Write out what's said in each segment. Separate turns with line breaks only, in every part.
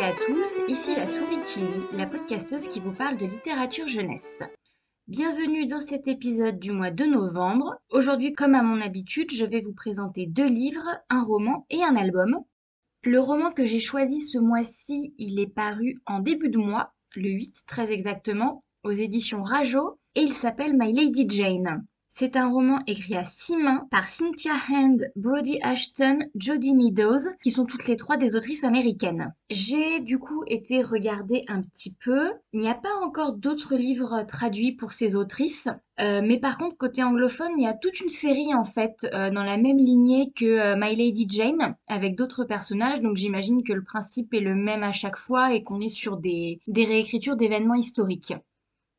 à tous, ici la souris qui la podcasteuse qui vous parle de littérature jeunesse. Bienvenue dans cet épisode du mois de novembre. Aujourd'hui, comme à mon habitude, je vais vous présenter deux livres, un roman et un album. Le roman que j'ai choisi ce mois-ci, il est paru en début de mois, le 8 très exactement, aux éditions Rajo, et il s'appelle My Lady Jane. C'est un roman écrit à six mains par Cynthia Hand, Brody Ashton, Jodie Meadows, qui sont toutes les trois des autrices américaines. J'ai du coup été regarder un petit peu. Il n'y a pas encore d'autres livres traduits pour ces autrices. Euh, mais par contre, côté anglophone, il y a toute une série en fait euh, dans la même lignée que euh, My Lady Jane, avec d'autres personnages. Donc j'imagine que le principe est le même à chaque fois et qu'on est sur des réécritures d'événements historiques.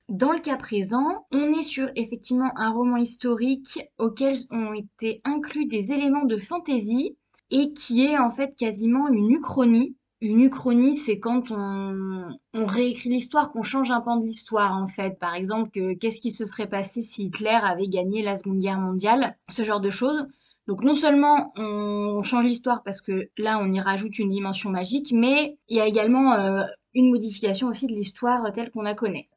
Dans le cas présent, on est sur effectivement un roman historique auquel ont été inclus des éléments de fantaisie et qui est en fait quasiment une uchronie. Une uchronie, c'est quand on, réécrit l'histoire, qu'on change un pan de l'histoire en fait. Par exemple, qu'est-ce qui se serait passé si Hitler avait gagné la Seconde Guerre mondiale, ce genre de choses. Donc non seulement on change l'histoire parce que là on y rajoute une dimension magique, mais il y a également euh, une modification aussi de l'histoire telle qu'on la connaît.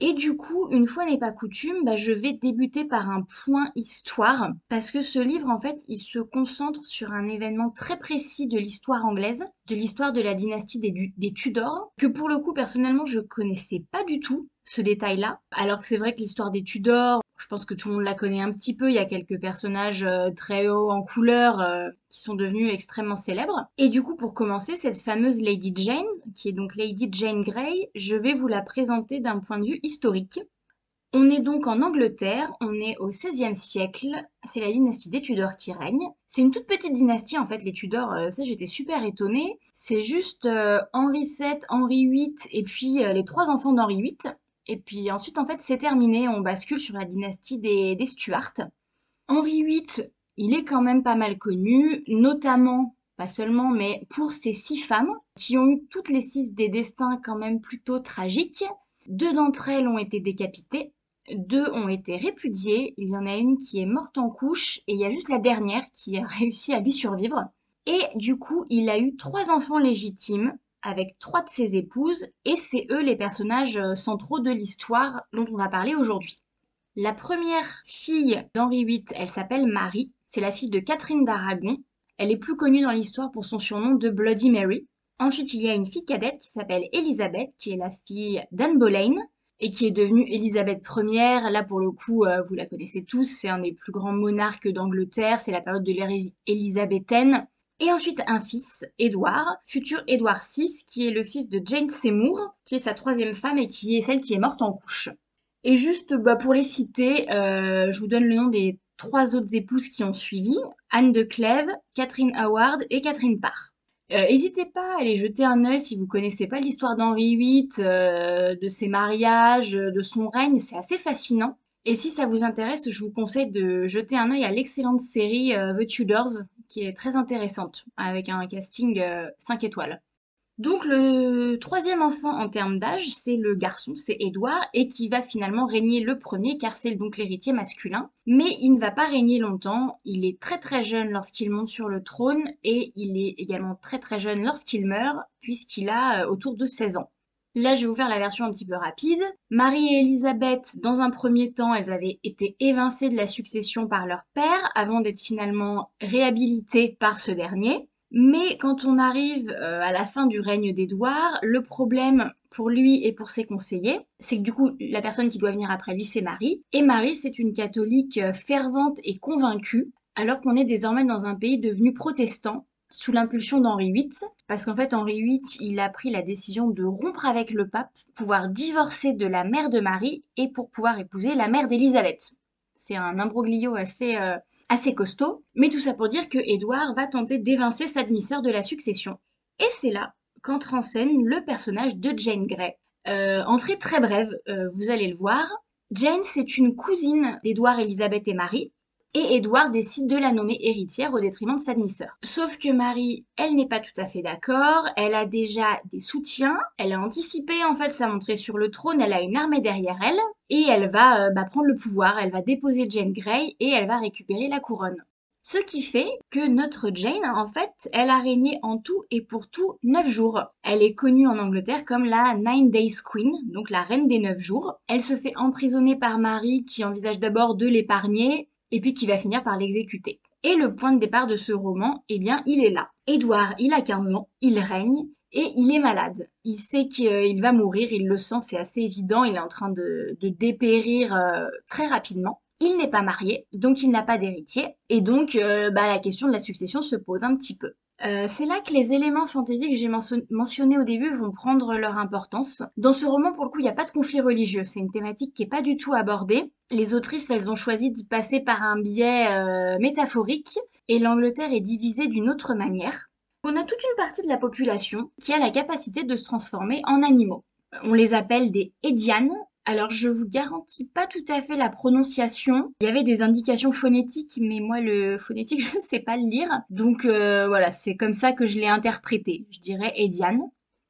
Et du coup, une fois n'est pas coutume, bah, je vais débuter par un point histoire, parce que ce livre, en fait, il se concentre sur un événement très précis de l'histoire anglaise, de l'histoire de la dynastie des, des Tudors, que pour le coup, personnellement, je connaissais pas du tout ce détail-là. Alors que c'est vrai que l'histoire des Tudors, je pense que tout le monde la connaît un petit peu. Il y a quelques personnages euh, très hauts en couleur euh, qui sont devenus extrêmement célèbres. Et du coup, pour commencer, cette fameuse Lady Jane, qui est donc Lady Jane Grey, je vais vous la présenter d'un point de vue historique. On est donc en Angleterre, on est au XVIe siècle, c'est la dynastie des Tudors qui règne. C'est une toute petite dynastie en fait, les Tudors, euh, ça j'étais super étonnée. C'est juste Henri VII, Henri VIII et puis les trois enfants d'Henri VIII. Et puis ensuite, en fait, c'est terminé. On bascule sur la dynastie des, Stuarts. Henri VIII, il est quand même pas mal connu, notamment, pas seulement, mais pour ses six femmes, qui ont eu toutes les six des destins quand même plutôt tragiques. Deux d'entre elles ont été décapitées, deux ont été répudiées, il y en a une qui est morte en couche, et il y a juste la dernière qui a réussi à lui survivre. Et du coup, il a eu trois enfants légitimes, avec trois de ses épouses, et c'est eux les personnages euh, centraux de l'histoire dont on va parler aujourd'hui. La première fille d'Henri VIII, elle s'appelle Marie, c'est la fille de Catherine d'Aragon, elle est plus connue dans l'histoire pour son surnom de Bloody Mary. Ensuite, il y a une fille cadette qui s'appelle Elisabeth, qui est la fille d'Anne Boleyn, et qui est devenue Elisabeth Ier. Là, pour le coup, euh, vous la connaissez tous, c'est un des plus grands monarques d'Angleterre, c'est la période de l'ère élisabéthaine. Et ensuite un fils, Édouard, futur Édouard VI, qui est le fils de Jane Seymour, qui est sa troisième femme et qui est celle qui est morte en couche. Et juste bah, pour les citer, euh, je vous donne le nom des trois autres épouses qui ont suivi, Anne de Clèves, Catherine Howard et Catherine Parr. Euh, n'hésitez pas à aller jeter un œil si vous connaissez pas l'histoire d'Henri VIII, euh, de ses mariages, de son règne, c'est assez fascinant. Et si ça vous intéresse, je vous conseille de jeter un œil à l'excellente série The Tudors qui est très intéressante, avec un casting 5 euh, étoiles. Donc le troisième enfant en termes d'âge, c'est le garçon, c'est Édouard, et qui va finalement régner le premier, car c'est donc l'héritier masculin. Mais il ne va pas régner longtemps, il est très très jeune lorsqu'il monte sur le trône, et il est également très très jeune lorsqu'il meurt, puisqu'il a euh, autour de 16 ans. Là, je vais vous faire la version un petit peu rapide. Marie et Elisabeth, dans un premier temps, elles avaient été évincées de la succession par leur père avant d'être finalement réhabilitées par ce dernier. Mais quand on arrive euh, à la fin du règne d'Édouard, le problème pour lui et pour ses conseillers, c'est que du coup, la personne qui doit venir après lui, c'est Marie. Et Marie, c'est une catholique fervente et convaincue, alors qu'on est désormais dans un pays devenu protestant sous l'impulsion d'Henri VIII, parce qu'en fait Henri VIII, il a pris la décision de rompre avec le pape, pouvoir divorcer de la mère de Marie et pour pouvoir épouser la mère d'Élisabeth. C'est un imbroglio assez, euh, assez costaud, mais tout ça pour dire que Édouard va tenter d'évincer sa demi-sœur de la succession. Et c'est là qu'entre en scène le personnage de Jane Grey. Euh, entrée très brève, euh, vous allez le voir. Jane, c'est une cousine d'Édouard, Élisabeth et Marie, et Édouard décide de la nommer héritière au détriment de sa demi-sœur. Sauf que Marie, elle n'est pas tout à fait d'accord, elle a déjà des soutiens, elle a anticipé en fait sa montée sur le trône, elle a une armée derrière elle, et elle va euh, bah, prendre le pouvoir, elle va déposer Jane Grey et elle va récupérer la couronne. Ce qui fait que notre Jane, en fait, elle a régné en tout et pour tout neuf jours. Elle est connue en Angleterre comme la Nine Days Queen, donc la reine des neuf jours. Elle se fait emprisonner par Marie qui envisage d'abord de l'épargner et puis qui va finir par l'exécuter. Et le point de départ de ce roman, eh bien, il est là. Édouard, il a 15 ans, il règne, et il est malade. Il sait qu'il va mourir, il le sent, c'est assez évident, il est en train de, dépérir euh, très rapidement. Il n'est pas marié, donc il n'a pas d'héritier, et donc euh, bah, la question de la succession se pose un petit peu. Euh, c'est là que les éléments fantaisiques que j'ai mentionnés au début vont prendre leur importance. Dans ce roman, pour le coup, il n'y a pas de conflit religieux. C'est une thématique qui n'est pas du tout abordée. Les autrices, elles ont choisi de passer par un biais euh, métaphorique, et l'Angleterre est divisée d'une autre manière. On a toute une partie de la population qui a la capacité de se transformer en animaux. On les appelle des Edianes, alors, je vous garantis pas tout à fait la prononciation. Il y avait des indications phonétiques, mais moi, le phonétique, je ne sais pas le lire. Donc, euh, voilà, c'est comme ça que je l'ai interprété. Je dirais Ediane.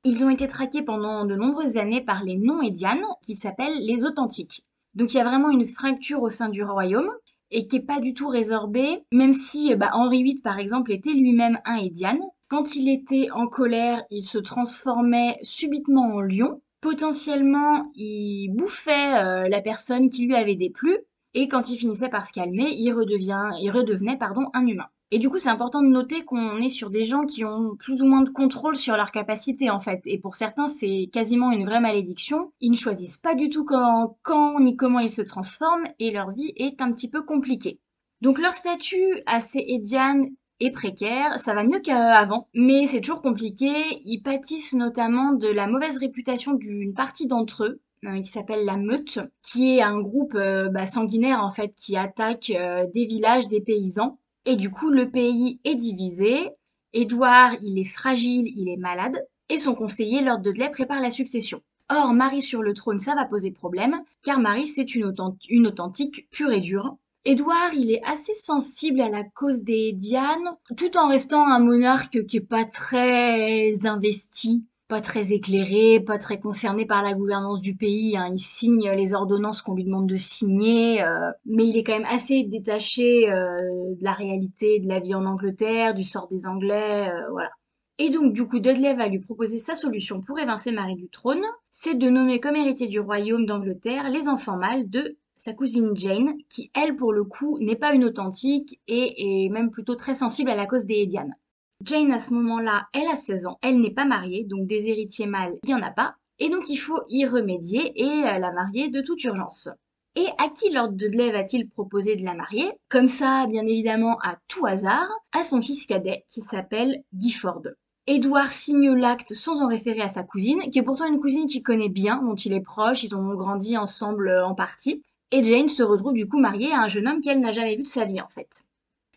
Ils ont été traqués pendant de nombreuses années par les non-Édianes, qui s'appellent les authentiques. Donc, il y a vraiment une fracture au sein du royaume et qui n'est pas du tout résorbée, même si bah, Henri VIII, par exemple, était lui-même un Édiane. Quand il était en colère, il se transformait subitement en lion, potentiellement il bouffait euh, la personne qui lui avait déplu et quand il finissait par se calmer, il redevenait pardon, un humain. Et du coup, c'est important de noter qu'on est sur des gens qui ont plus ou moins de contrôle sur leur capacité en fait. Et pour certains, c'est quasiment une vraie malédiction. Ils ne choisissent pas du tout quand, quand ni comment ils se transforment et leur vie est un petit peu compliquée. Donc leur statut assez édiane et précaire, ça va mieux qu'avant, mais c'est toujours compliqué. Ils pâtissent notamment de la mauvaise réputation d'une partie d'entre eux, euh, qui s'appelle la Meute, qui est un groupe euh, bah, sanguinaire en fait qui attaque euh, des villages, des paysans. Et du coup, le pays est divisé. Édouard, il est fragile, il est malade, et son conseiller, Lord Dudley, prépare la succession. Or, Marie sur le trône, ça va poser problème, car Marie, c'est une, authentique pure et dure. Édouard, il est assez sensible à la cause des Dianes, tout en restant un monarque qui est pas très investi, pas très éclairé, pas très concerné par la gouvernance du pays. Hein. Il signe les ordonnances qu'on lui demande de signer, euh, mais il est quand même assez détaché euh, de la réalité de la vie en Angleterre, du sort des Anglais, euh, voilà. Et donc, du coup, Dudley va lui proposer sa solution pour évincer Marie du trône, c'est de nommer comme héritier du royaume d'Angleterre les enfants mâles de sa cousine Jane, qui elle pour le coup n'est pas une authentique et est même plutôt très sensible à la cause des Edianes. Jane à ce moment-là, elle a 16 ans, elle n'est pas mariée, donc des héritiers mâles, il n'y en a pas, et donc il faut y remédier et la marier de toute urgence. Et à qui Lord Dudley va-t-il proposer de la marier? Comme ça, bien évidemment, à tout hasard, à son fils cadet qui s'appelle Gifford. Édouard signe l'acte sans en référer à sa cousine, qui est pourtant une cousine qu'il connaît bien, dont il est proche, ils ont grandi ensemble en partie. Et Jane se retrouve du coup mariée à un jeune homme qu'elle n'a jamais vu de sa vie en fait.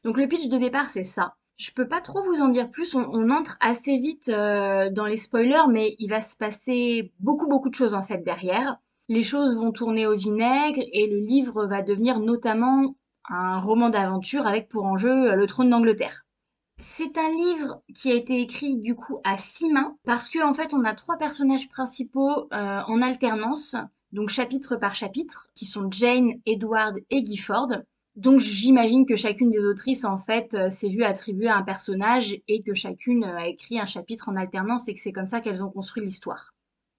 Donc le pitch de départ c'est ça. Je peux pas trop vous en dire plus, on, entre assez vite euh, dans les spoilers, mais il va se passer beaucoup beaucoup de choses en fait derrière. Les choses vont tourner au vinaigre et le livre va devenir notamment un roman d'aventure avec pour enjeu euh, le trône d'Angleterre. C'est un livre qui a été écrit du coup à six mains parce qu'en en fait on a trois personnages principaux euh, en alternance donc chapitre par chapitre, qui sont Jane, Edward et Gifford. Donc j'imagine que chacune des autrices en fait euh, s'est vue attribuer un personnage et que chacune euh, a écrit un chapitre en alternance et que c'est comme ça qu'elles ont construit l'histoire.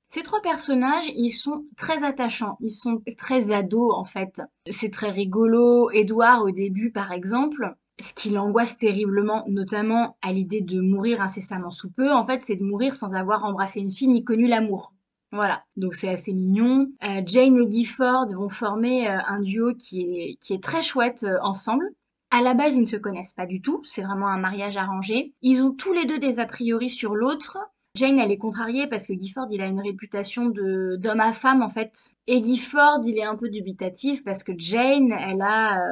Ces trois personnages, ils sont très attachants, ils sont très ados en fait. C'est très rigolo. Edward au début par exemple, ce qui l'angoisse terriblement, notamment à l'idée de mourir incessamment sous peu, en fait c'est de mourir sans avoir embrassé une fille ni connu l'amour. Voilà, donc c'est assez mignon. Euh, Jane et Gifford vont former euh, un duo qui est, qui est très chouette euh, ensemble. À la base, ils ne se connaissent pas du tout, c'est vraiment un mariage arrangé. Ils ont tous les deux des a priori sur l'autre. Jane, elle est contrariée parce que Gifford, il a une réputation de d'homme à femme en fait. Et Gifford, il est un peu dubitatif parce que Jane, elle a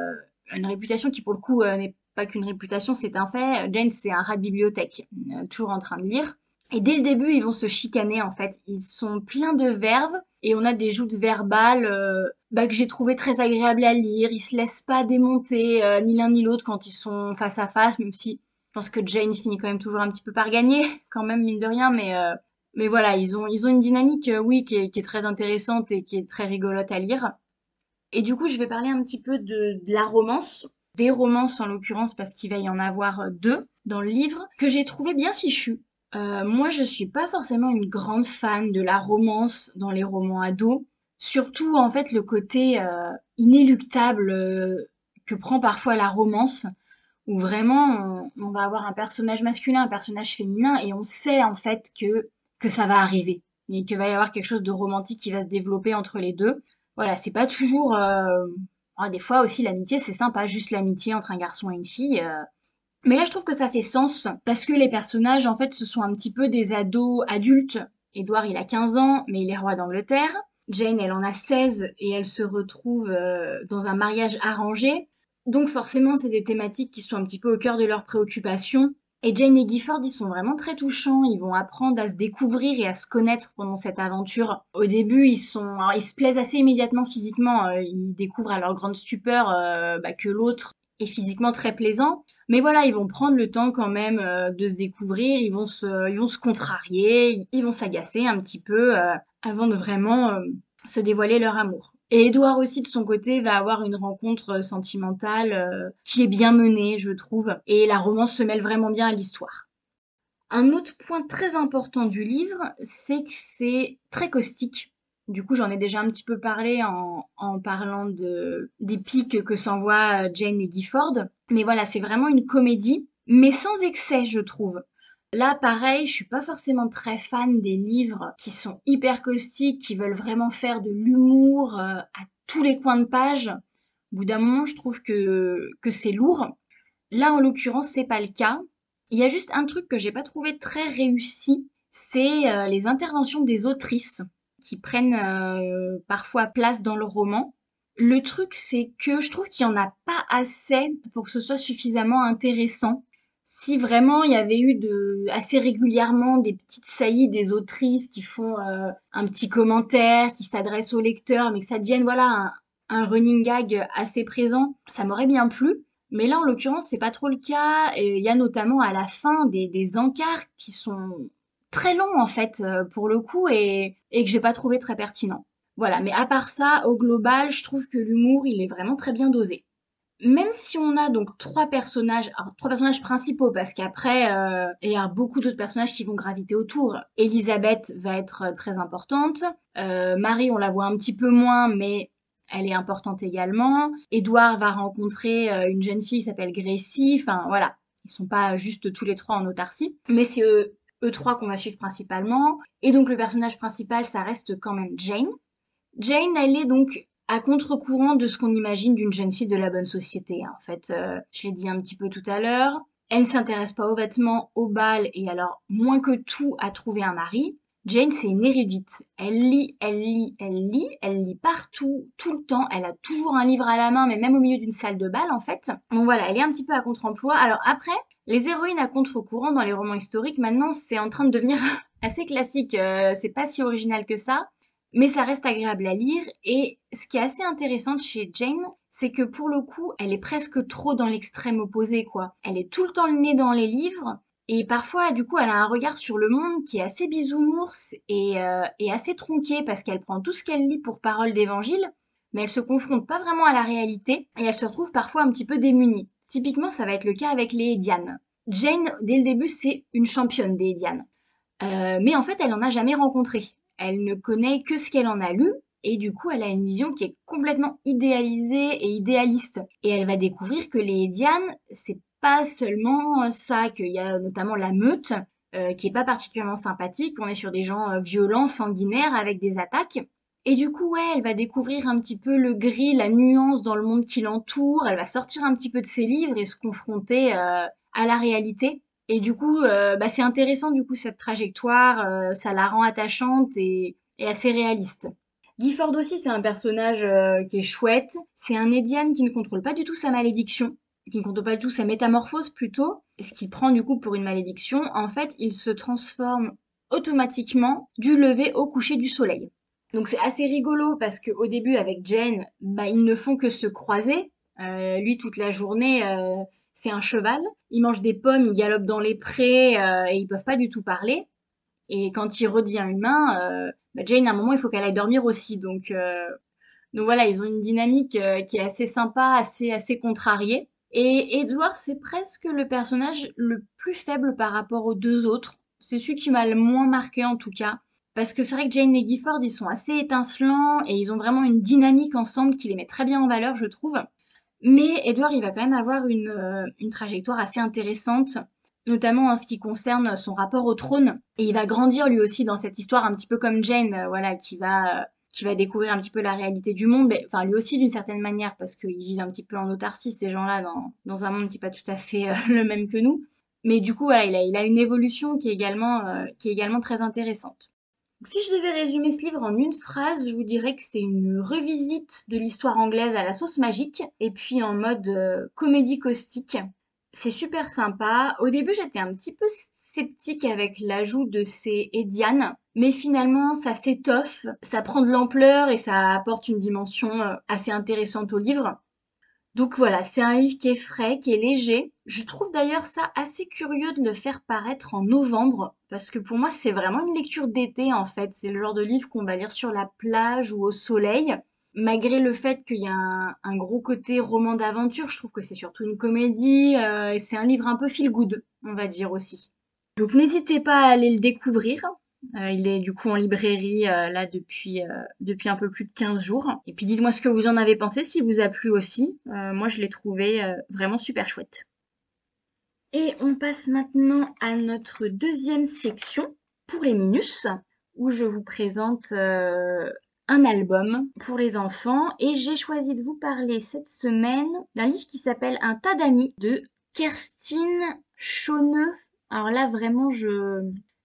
une réputation qui pour le coup n'est pas qu'une réputation, c'est un fait. Jane, c'est un rat de bibliothèque, toujours en train de lire. Et dès le début, ils vont se chicaner en fait. Ils sont pleins de verve et on a des joutes verbales euh, bah, que j'ai trouvé très agréables à lire. Ils se laissent pas démonter euh, ni l'un ni l'autre quand ils sont face à face, même si je pense que Jane finit quand même toujours un petit peu par gagner, quand même mine de rien. Mais euh, mais voilà, ils ont ils ont une dynamique, oui, qui est, très intéressante et qui est très rigolote à lire. Et du coup, je vais parler un petit peu de, de la romance des romances en l'occurrence parce qu'il va y en avoir deux dans le livre, que j'ai trouvé bien fichu. Euh, moi, je suis pas forcément une grande fan de la romance dans les romans ados. Surtout, en fait, le côté euh, inéluctable euh, que prend parfois la romance, où vraiment on, va avoir un personnage masculin, un personnage féminin, et on sait en fait que que ça va arriver et qu'il va y avoir quelque chose de romantique qui va se développer entre les deux. Voilà, c'est pas toujours. Ah, des fois aussi, l'amitié, c'est sympa, juste l'amitié entre un garçon et une fille. Mais là, je trouve que ça fait sens parce que les personnages, en fait, ce sont un petit peu des ados adultes. Édouard, il a 15 ans, mais il est roi d'Angleterre. Jane, elle en a 16 et elle se retrouve euh, dans un mariage arrangé. Donc forcément, c'est des thématiques qui sont un petit peu au cœur de leurs préoccupations. Et Jane et Gifford, ils sont vraiment très touchants. Ils vont apprendre à se découvrir et à se connaître pendant cette aventure. Au début, ils sont, ils se plaisent assez immédiatement physiquement. Euh, ils découvrent à leur grande stupeur euh, bah, que l'autre est physiquement très plaisant. Mais voilà, ils vont prendre le temps quand même euh, de se découvrir. Ils vont se, contrarier. Ils vont s'agacer un petit peu euh, avant de vraiment euh, se dévoiler leur amour. Et Edouard aussi, de son côté, va avoir une rencontre sentimentale qui est bien menée, je trouve, et la romance se mêle vraiment bien à l'histoire. Un autre point très important du livre, c'est que c'est très caustique. Du coup, j'en ai déjà un petit peu parlé en, parlant de, des pics que s'envoient Jane et Gifford. Mais voilà, c'est vraiment une comédie, mais sans excès, je trouve. Là, pareil, je suis pas forcément très fan des livres qui sont hyper caustiques, qui veulent vraiment faire de l'humour euh, à tous les coins de page. Au bout d'un moment, je trouve que, que c'est lourd. Là, en l'occurrence, c'est pas le cas. Il y a juste un truc que j'ai pas trouvé très réussi, c'est euh, les interventions des autrices qui prennent euh, parfois place dans le roman. Le truc, c'est que je trouve qu'il y en a pas assez pour que ce soit suffisamment intéressant si vraiment il y avait eu de assez régulièrement des petites saillies des autrices qui font euh, un petit commentaire, qui s'adressent au lecteur, mais que ça devienne voilà un, un running gag assez présent, ça m'aurait bien plu. Mais là, en l'occurrence, c'est pas trop le cas. Il y a notamment à la fin des encarts qui sont très longs en fait euh, pour le coup et, que j'ai pas trouvé très pertinent. Voilà, mais à part ça, au global, je trouve que l'humour, il est vraiment très bien dosé même si on a donc trois personnages, alors, trois personnages principaux, parce qu'après, euh, il y a beaucoup d'autres personnages qui vont graviter autour. Elisabeth va être euh, très importante. Euh, Marie, on la voit un petit peu moins, mais elle est importante également. Édouard va rencontrer une jeune fille qui s'appelle Gracie. Enfin, voilà. Ils sont pas juste tous les trois en autarcie. Mais c'est eux, trois qu'on va suivre principalement. Et donc, le personnage principal, ça reste quand même Jane. Jane, elle est donc à contre-courant de ce qu'on imagine d'une jeune fille de la bonne société. Hein. En fait, euh, je l'ai dit un petit peu tout à l'heure, elle ne s'intéresse pas aux vêtements, au bal et alors moins que tout à trouver un mari. Jane, c'est une érudite. Elle lit, elle lit, elle lit, elle lit partout, tout le temps. Elle a toujours un livre à la main, mais même au milieu d'une salle de bal, en fait. Donc voilà, elle est un petit peu à contre-emploi. Alors après, les héroïnes à contre-courant dans les romans historiques, maintenant, c'est en train de devenir assez classique. Euh, c'est pas si original que ça mais ça reste agréable à lire. Et ce qui est assez intéressant chez Jane, c'est que pour le coup, elle est presque trop dans l'extrême opposé, quoi. Elle est tout le temps le nez dans les livres. Et parfois, du coup, elle a un regard sur le monde qui est assez bisounours et, euh, et assez tronqué parce qu'elle prend tout ce qu'elle lit pour parole d'évangile, mais elle se confronte pas vraiment à la réalité et elle se retrouve parfois un petit peu démunie. Typiquement, ça va être le cas avec les Edianes. Jane, dès le début, c'est une championne des Edianes. Euh, mais en fait, elle n'en a jamais rencontré. Elle ne connaît que ce qu'elle en a lu et du coup, elle a une vision qui est complètement idéalisée et idéaliste. Et elle va découvrir que les Dianes, c'est pas seulement ça, qu'il y a notamment la meute, euh, qui est pas particulièrement sympathique. On est sur des gens euh, violents, sanguinaires, avec des attaques. Et du coup, ouais, elle va découvrir un petit peu le gris, la nuance dans le monde qui l'entoure. Elle va sortir un petit peu de ses livres et se confronter euh, à la réalité. Et du coup, euh, bah, c'est intéressant du coup cette trajectoire, euh, ça la rend attachante et, et assez réaliste. Gifford aussi, c'est un personnage euh, qui est chouette. C'est un Edian qui ne contrôle pas du tout sa malédiction, qui ne contrôle pas du tout sa métamorphose plutôt, ce qu'il prend du coup pour une malédiction. En fait, il se transforme automatiquement du lever au coucher du soleil. Donc c'est assez rigolo parce qu'au début avec Jane, bah, ils ne font que se croiser. Euh, lui toute la journée, euh, c'est un cheval. Il mange des pommes, il galope dans les prés euh, et ils peuvent pas du tout parler. Et quand il redevient humain, bah Jane, à un moment, il faut qu'elle aille dormir aussi. Donc, donc voilà, ils ont une dynamique qui est assez sympa, assez, assez contrariée. Et Edward, c'est presque le personnage le plus faible par rapport aux deux autres. C'est celui qui m'a le moins marqué en tout cas. Parce que c'est vrai que Jane et Gifford, ils sont assez étincelants et ils ont vraiment une dynamique ensemble qui les met très bien en valeur, je trouve. Mais Edward, il va quand même avoir une, euh, une trajectoire assez intéressante, notamment en ce qui concerne son rapport au trône. Et il va grandir lui aussi dans cette histoire, un petit peu comme Jane, euh, voilà, qui va, qui va découvrir un petit peu la réalité du monde, enfin lui aussi d'une certaine manière, parce qu'ils vivent un petit peu en autarcie, ces gens-là, dans, dans un monde qui n'est pas tout à fait euh, le même que nous. Mais du coup, voilà, il a, il a une évolution qui est également, qui est également très intéressante. Si je devais résumer ce livre en une phrase, je vous dirais que c'est une revisite de l'histoire anglaise à la sauce magique, et puis en mode euh, comédie caustique. C'est super sympa. Au début, j'étais un petit peu sceptique avec l'ajout de ces Ediane, mais finalement, ça s'étoffe, ça prend de l'ampleur et ça apporte une dimension euh, assez intéressante au livre. Donc voilà, c'est un livre qui est frais, qui est léger. Je trouve d'ailleurs ça assez curieux de le faire paraître en novembre, parce que pour moi c'est vraiment une lecture d'été en fait. C'est le genre de livre qu'on va lire sur la plage ou au soleil. Malgré le fait qu'il y a un, gros côté roman d'aventure, je trouve que c'est surtout une comédie euh, et c'est un livre un peu feel good, on va dire aussi. Donc n'hésitez pas à aller le découvrir. Euh, il est du coup en librairie euh, là depuis, euh, depuis un peu plus de 15 jours. Et puis dites-moi ce que vous en avez pensé, si vous a plu aussi. moi je l'ai trouvé vraiment super chouette. Et on passe maintenant à notre deuxième section pour les minus, où je vous présente un album pour les enfants. Et j'ai choisi de vous parler cette semaine d'un livre qui s'appelle Un tas d'amis de Kerstin Chauneux. Alors là, vraiment, je,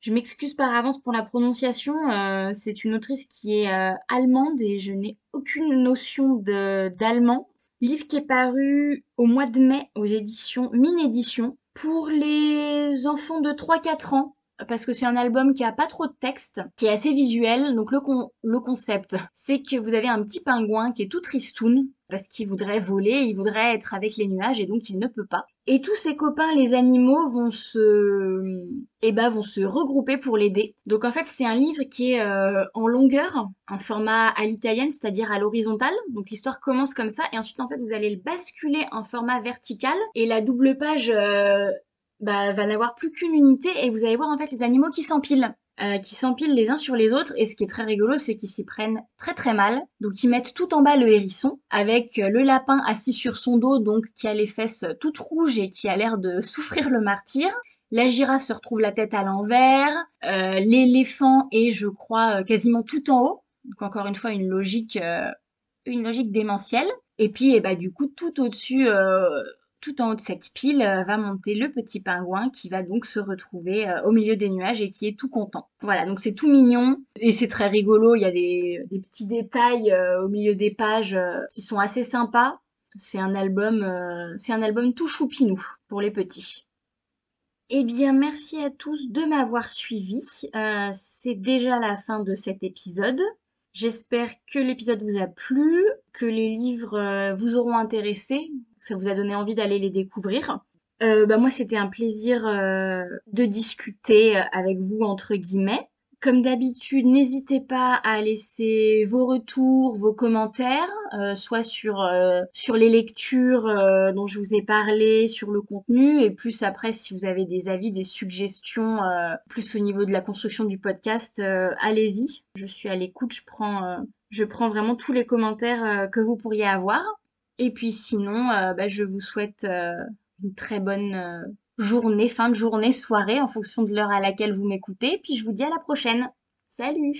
je m'excuse par avance pour la prononciation. Euh, c'est une autrice qui est euh, allemande et je n'ai aucune notion d'allemand. Livre qui est paru au mois de mai aux éditions Mine Édition pour les enfants de 3-4 ans parce que c'est un album qui a pas trop de texte, qui est assez visuel. Donc le, le concept, c'est que vous avez un petit pingouin qui est tout tristoun parce qu'il voudrait voler, il voudrait être avec les nuages et donc il ne peut pas. Et tous ses copains, les animaux, vont se, eh ben, vont se regrouper pour l'aider. Donc en fait, c'est un livre qui est euh, en longueur, en format à l'italienne, c'est-à-dire à, l'horizontale. Donc l'histoire commence comme ça, et ensuite en fait, vous allez le basculer en format vertical, et la double page euh, bah, va n'avoir plus qu'une unité, et vous allez voir en fait les animaux qui s'empilent. Euh, qui s'empilent les uns sur les autres. Et ce qui est très rigolo, c'est qu'ils s'y prennent très très mal. Donc ils mettent tout en bas le hérisson, avec euh, le lapin assis sur son dos, donc qui a les fesses toutes rouges et qui a l'air de souffrir le martyr. La girafe se retrouve la tête à l'envers. Euh, L'éléphant est, je crois, euh, quasiment tout en haut. Donc encore une fois, une logique, une logique démentielle. Et puis, eh bah, du coup, tout au-dessus tout en haut de cette pile euh, va monter le petit pingouin qui va donc se retrouver euh, au milieu des nuages et qui est tout content. Voilà, donc c'est tout mignon et c'est très rigolo. Il y a des, petits détails euh, au milieu des pages qui sont assez sympas. C'est un album, c'est un album tout choupinou pour les petits. Eh bien, merci à tous de m'avoir suivi. c'est déjà la fin de cet épisode. J'espère que l'épisode vous a plu, que les livres vous auront intéressé ça vous a donné envie d'aller les découvrir. Euh, bah moi, c'était un plaisir euh, de discuter avec vous, entre guillemets. Comme d'habitude, n'hésitez pas à laisser vos retours, vos commentaires, euh, soit sur sur les lectures dont je vous ai parlé, sur le contenu, et plus après si vous avez des avis, des suggestions, plus au niveau de la construction du podcast, allez-y. Je suis à l'écoute, je prends je prends vraiment tous les commentaires que vous pourriez avoir. Et puis sinon, euh, bah, je vous souhaite euh, une très bonne euh, journée, fin de journée, soirée, en fonction de l'heure à laquelle vous m'écoutez. Puis je vous dis à la prochaine. Salut